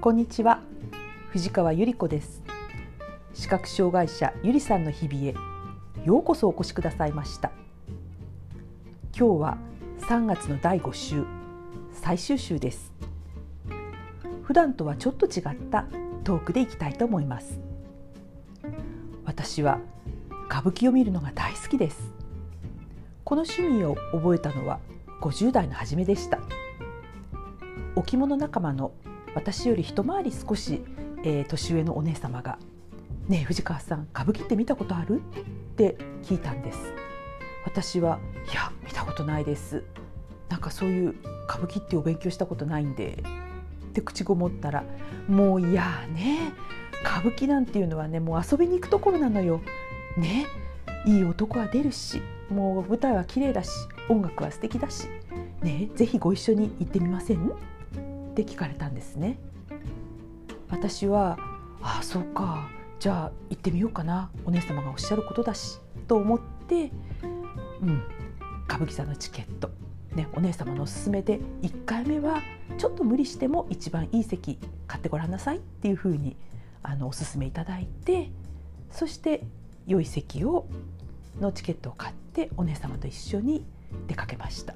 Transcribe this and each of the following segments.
こんにちは。藤川ゆり子です。視覚障害者ゆりさんの日々へようこそお越しくださいました。今日は3月の第5週最終週です。普段とはちょっと違ったトークでいきたいと思います。私は歌舞伎を見るのが大好きです。この趣味を覚えたのは50代の初めでした。置物仲間の私より一回り少し、えー、年上のお姉様が「ねえ藤川さん歌舞伎って見たことある?」って聞いたんです私は「いや見たことないです」なんかそういう歌舞伎ってお勉強したことないんでって口ごもったら「もういやね歌舞伎なんていうのはねもう遊びに行くところなのよ。ねいい男は出るしもう舞台は綺麗だし音楽は素敵だしねぜひご一緒に行ってみません？って聞かれたんですね。私はああそうか。じゃあ行ってみようかな。お姉様がおっしゃることだし。と思ってうん歌舞伎座のチケット。ね、お姉様のおすすめで1回目はちょっと無理しても一番いい席買ってごらんなさい。っていうふうにあのおすすめいただいてそして良い席をのチケットを買ってお姉様と一緒に出かけました。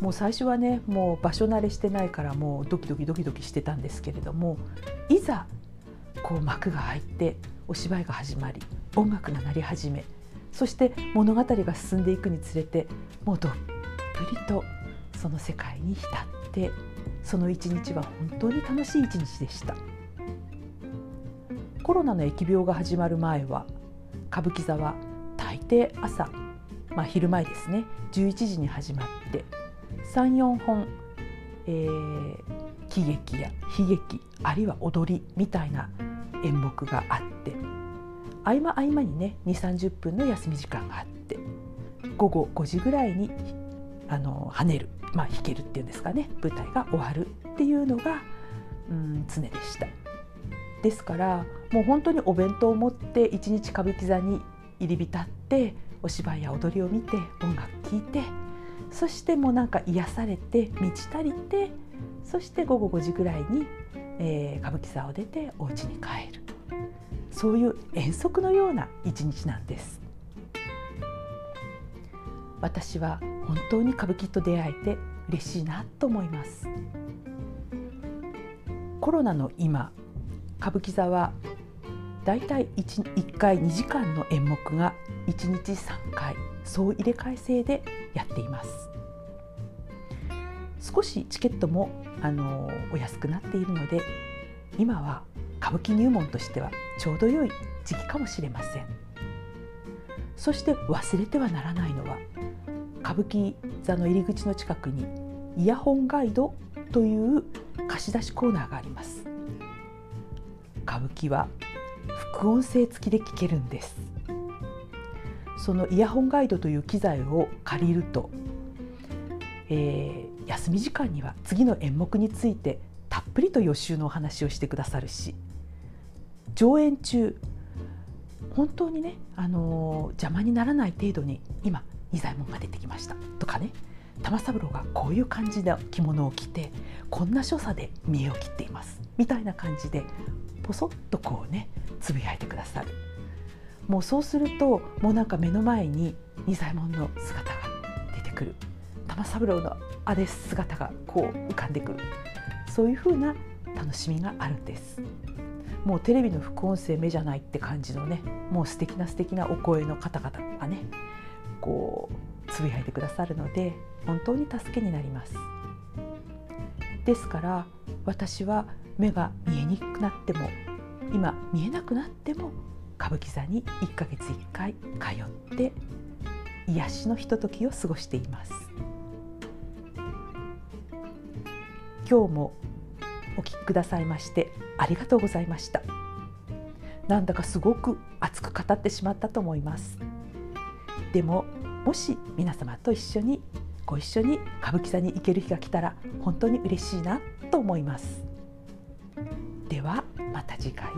もう最初はねもう場所慣れしてないからもうドキドキドキドキしてたんですけれどもいざこう幕が開いてお芝居が始まり音楽が鳴り始めそして物語が進んでいくにつれてもうどっぷりとその世界に浸ってその一日は本当に楽しい一日でした。コロナの疫病が始まる前は歌舞伎座は大抵朝、まあ、昼前ですね11時に始まって34本、えー、喜劇や悲劇あるいは踊りみたいな演目があって合間合間にね2 3 0分の休み時間があって午後5時ぐらいにあの跳ねる、まあ、弾けるっていうんですかね舞台が終わるっていうのが、うん、常でした。ですからもう本当にお弁当を持って一日歌舞伎座に入り浸ってお芝居や踊りを見て音楽聴いてそしてもうなんか癒されて満ち足りてそして午後5時ぐらいに、えー、歌舞伎座を出てお家に帰る。そういう遠足のような一日なんです。私は本当に歌舞伎と出会えて嬉しいなと思います。コロナの今歌舞伎座はだいい 1, 1回2時間の演目が1日3回総入れ替え制でやっています。少しチケットもあのお安くなっているので今は歌舞伎入門としてはちょうど良い時期かもしれません。そして忘れてはならないのは歌舞伎座の入り口の近くにイヤホンガイドという貸し出しコーナーがあります。歌舞伎は副音声付きで聞けるんです。そのイヤホンガイドという機材を借りると、えー、休み時間には次の演目についてたっぷりと予習のお話をしてくださるし上演中本当にね、あのー、邪魔にならない程度に今仁左衛門が出てきましたとかね玉三郎がこういう感じの着物を着てこんな所作で見栄を切っていますみたいな感じでポソッとこうねつぶやいてくださる。もうそうするともうなんか目の前に仁左衛門の姿が出てくる。玉三郎のあれ姿がこう浮かんでくる。そういう風な楽しみがあるんです。もうテレビの副音声目じゃないって感じのねもう素敵な素敵なお声の方々がねこうつぶやいてくださるので本当に助けになります。ですから私は目が見えにくくなっても今見えなくなっても歌舞伎座に1ヶ月1回通って癒しのひとときを過ごしています。今日もお聞きくださいましてありがとうございました。なんだかすごく熱く語ってしまったと思います。でももし皆様と一緒にご一緒に歌舞伎座に行ける日が来たら本当に嬉しいなと思います。はまた次回。